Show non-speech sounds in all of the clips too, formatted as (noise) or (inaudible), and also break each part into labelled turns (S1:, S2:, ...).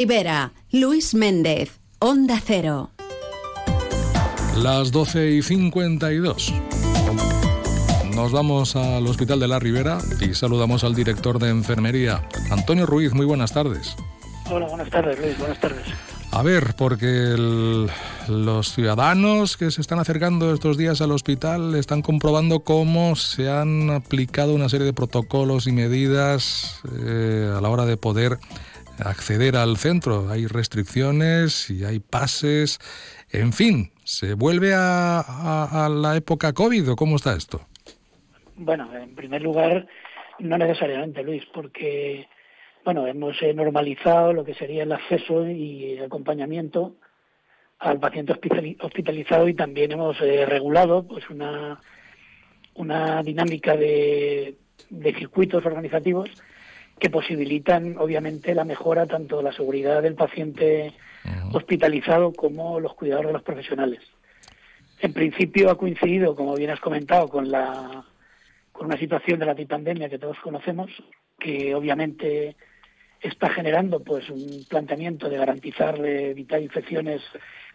S1: Rivera, Luis Méndez, Onda Cero.
S2: Las 12 y 52. Nos vamos al Hospital de la Ribera y saludamos al director de enfermería, Antonio Ruiz. Muy buenas tardes.
S3: Hola, buenas tardes, Luis. Buenas tardes.
S2: A ver, porque los ciudadanos que se están acercando estos días al hospital están comprobando cómo se han aplicado una serie de protocolos y medidas eh, a la hora de poder acceder al centro. Hay restricciones y hay pases. En fin, ¿se vuelve a, la época COVID o cómo está esto?
S3: Bueno, en primer lugar, no necesariamente, Luis, porque bueno, hemos eh, normalizado lo que sería el acceso y el acompañamiento al paciente hospitalizado y también hemos eh, regulado pues una, una dinámica de circuitos organizativos que posibilitan obviamente la mejora tanto de la seguridad del paciente hospitalizado como los cuidados de los profesionales. En principio ha coincidido, como bien has comentado, con la con una situación de la pandemia que todos conocemos, que obviamente está generando pues un planteamiento de garantizar evitar infecciones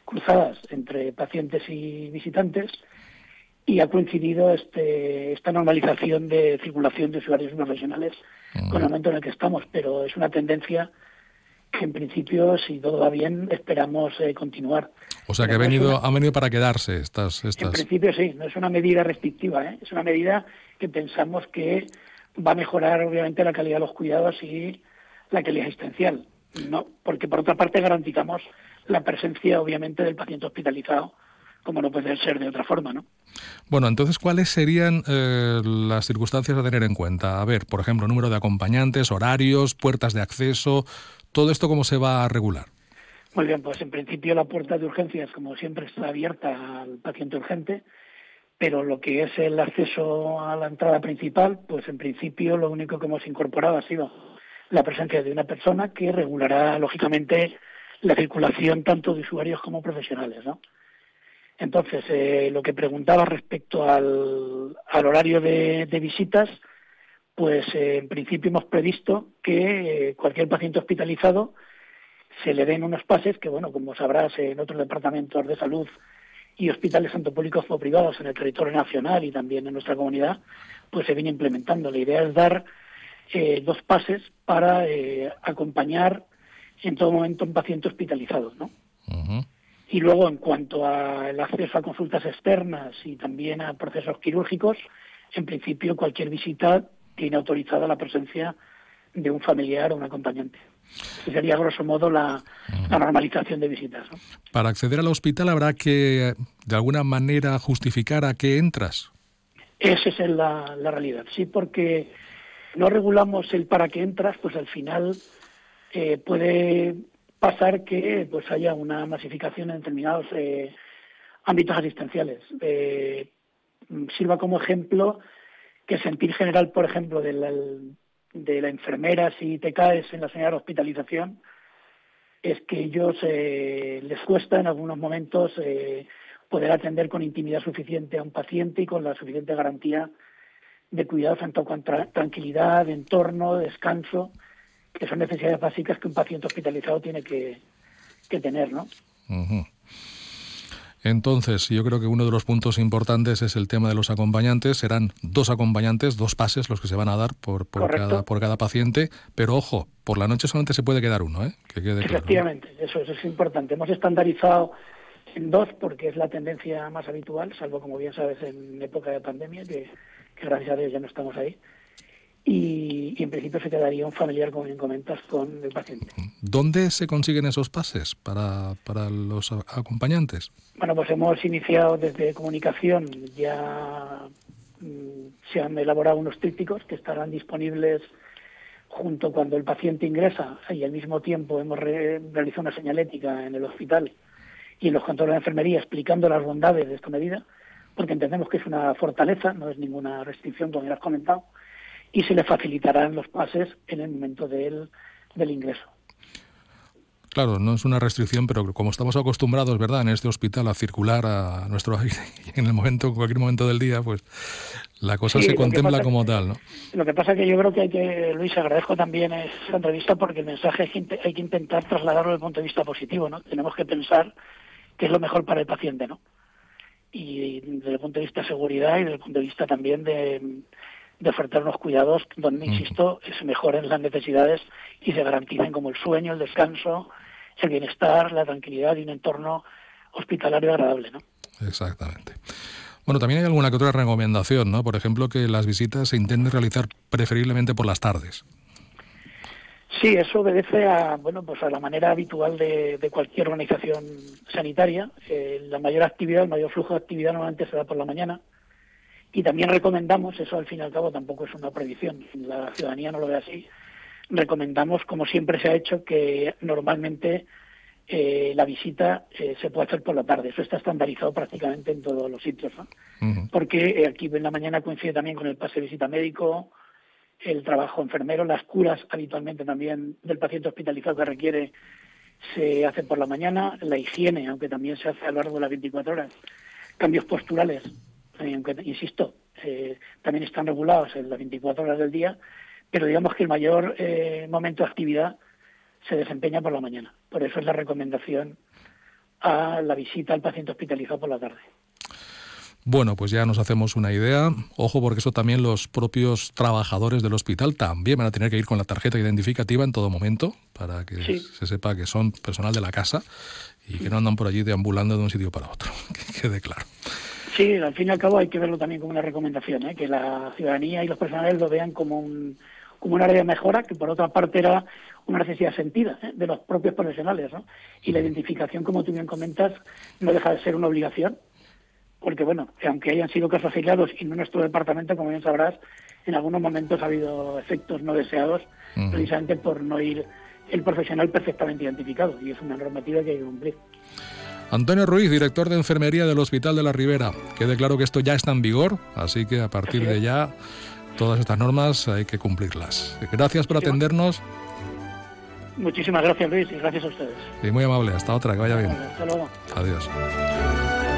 S3: cruzadas entre pacientes y visitantes y ha coincidido este, esta normalización de circulación de usuarios profesionales con el momento en el que estamos, pero es una tendencia que en principio, si todo va bien, esperamos eh, continuar.
S2: O sea que ha venido, ha venido para quedarse estas, estas...
S3: En principio sí, no es una medida restrictiva, ¿eh? es una medida que pensamos que va a mejorar obviamente la calidad de los cuidados y la calidad asistencial. No, porque por otra parte garantizamos la presencia obviamente del paciente hospitalizado como no puede ser de otra forma, ¿no?
S2: Bueno, entonces, ¿cuáles serían eh, las circunstancias a tener en cuenta? A ver, por ejemplo, número de acompañantes, horarios, puertas de acceso, todo esto cómo se va a regular.
S3: Muy bien, pues en principio la puerta de urgencias, como siempre, está abierta al paciente urgente, pero lo que es el acceso a la entrada principal, pues en principio lo único que hemos incorporado ha sido la presencia de una persona que regulará, lógicamente, la circulación tanto de usuarios como profesionales, ¿no? Entonces, eh, lo que preguntaba respecto al, horario de, visitas, pues eh, en principio hemos previsto que eh, cualquier paciente hospitalizado se le den unos pases que, bueno, como sabrás, en otros departamentos de salud y hospitales tanto públicos como privados en el territorio nacional y también en nuestra comunidad, pues se viene implementando. La idea es dar dos pases para acompañar en todo momento a un paciente hospitalizado, ¿no? Y luego, en cuanto al acceso a consultas externas y también a procesos quirúrgicos, en principio cualquier visita tiene autorizada la presencia de un familiar o un acompañante. Esa sería, grosso modo, la, normalización de visitas.
S2: Para acceder al hospital habrá que, de alguna manera, justificar a qué entras.
S3: Esa es la, la realidad, sí, porque no regulamos el para qué entras, pues al final eh, puede pasar que pues haya una masificación en determinados eh, ámbitos asistenciales. Eh, sirva como ejemplo que sentir general, por ejemplo, de la, de la enfermera si te caes en la señal de hospitalización, es que ellos eh, les cuesta en algunos momentos poder atender con intimidad suficiente a un paciente y con la suficiente garantía de cuidado tanto con tranquilidad, entorno, descanso que son necesidades básicas que un paciente hospitalizado tiene que, tener, ¿no?
S2: Entonces, yo creo que uno de los puntos importantes es el tema de los acompañantes. Serán dos acompañantes, dos pases los que se van a dar por, por, cada, por cada paciente. Pero ojo, por la noche solamente se puede quedar uno, ¿eh? Que quede
S3: Efectivamente, eso, eso, es importante. Hemos estandarizado en dos porque es la tendencia más habitual, salvo, como bien sabes, en época de pandemia, que, que gracias a Dios ya no estamos ahí y, en principio se quedaría un familiar, como bien comentas, con el paciente.
S2: ¿Dónde se consiguen esos pases para, para los acompañantes?
S3: Bueno, pues hemos iniciado desde comunicación, ya mm, se han elaborado unos trípticos que estarán disponibles junto cuando el paciente ingresa y al mismo tiempo hemos realizado una señalética en el hospital y en los controles de enfermería explicando las bondades de esta medida, porque entendemos que es una fortaleza, no es ninguna restricción, como ya has comentado, y se le facilitarán los pases en el momento del, del ingreso.
S2: Claro, no es una restricción, pero como estamos acostumbrados, ¿verdad?, en este hospital a circular a nuestro aire (laughs) en el momento, en cualquier momento del día, pues la cosa se contempla como tal, ¿no?
S3: Lo que pasa es que yo creo que hay que, Luis, agradezco también esta entrevista porque el mensaje hay que, hay que intentar trasladarlo desde el punto de vista positivo, ¿no? Tenemos que pensar qué es lo mejor para el paciente, ¿no? Y desde el punto de vista de seguridad y desde el punto de vista también de, de ofertar unos cuidados donde, insisto, se mejoren las necesidades y se garanticen como el sueño, el descanso, el bienestar, la tranquilidad y un entorno hospitalario agradable, ¿no?
S2: Exactamente. Bueno, también hay alguna que otra recomendación, ¿no? Por ejemplo, que las visitas se intenten realizar preferiblemente por las tardes.
S3: Sí, eso obedece a bueno pues a la manera habitual de, cualquier organización sanitaria. Eh, la mayor actividad, el mayor flujo de actividad normalmente se da por la mañana. Y también recomendamos, eso al fin y al cabo tampoco es una prohibición, la ciudadanía no lo ve así, recomendamos, como siempre se ha hecho, que normalmente eh, la visita eh, se puede hacer por la tarde. Eso está estandarizado prácticamente en todos los sitios, ¿no? Porque aquí en la mañana coincide también con el pase de visita médico, el trabajo enfermero, las curas habitualmente también del paciente hospitalizado que requiere se hace por la mañana, la higiene, aunque también se hace a lo largo de las 24 horas, cambios posturales, eh, insisto, eh, también están regulados en las 24 horas del día, pero digamos que el mayor eh, momento de actividad se desempeña por la mañana. Por eso es la recomendación a la visita al paciente hospitalizado por la tarde.
S2: Bueno, pues ya nos hacemos una idea. Ojo, porque eso también los propios trabajadores del hospital también van a tener que ir con la tarjeta identificativa en todo momento para que se sepa que son personal de la casa y que no andan por allí deambulando de un sitio para otro. (laughs) Que quede claro.
S3: Sí, al fin y al cabo hay que verlo también como una recomendación, ¿eh? que la ciudadanía y los personales lo vean como un, como un área de mejora, que por otra parte era una necesidad sentida ¿eh? de los propios profesionales. ¿no? Y la identificación, como tú bien comentas, no deja de ser una obligación porque bueno, aunque hayan sido casos aislados y no en nuestro departamento, como bien sabrás, en algunos momentos ha habido efectos no deseados, precisamente por no ir el profesional perfectamente identificado, y es una normativa que hay que cumplir.
S2: Antonio Ruiz, director de enfermería del Hospital de la Ribera. Quede claro que esto ya está en vigor, así que a partir de ya todas estas normas hay que cumplirlas. Gracias por atendernos.
S3: Muchísimas gracias, Luis, y gracias a ustedes.
S2: Y muy amable. Hasta otra, que vaya bien.
S3: Hasta luego.
S2: Adiós.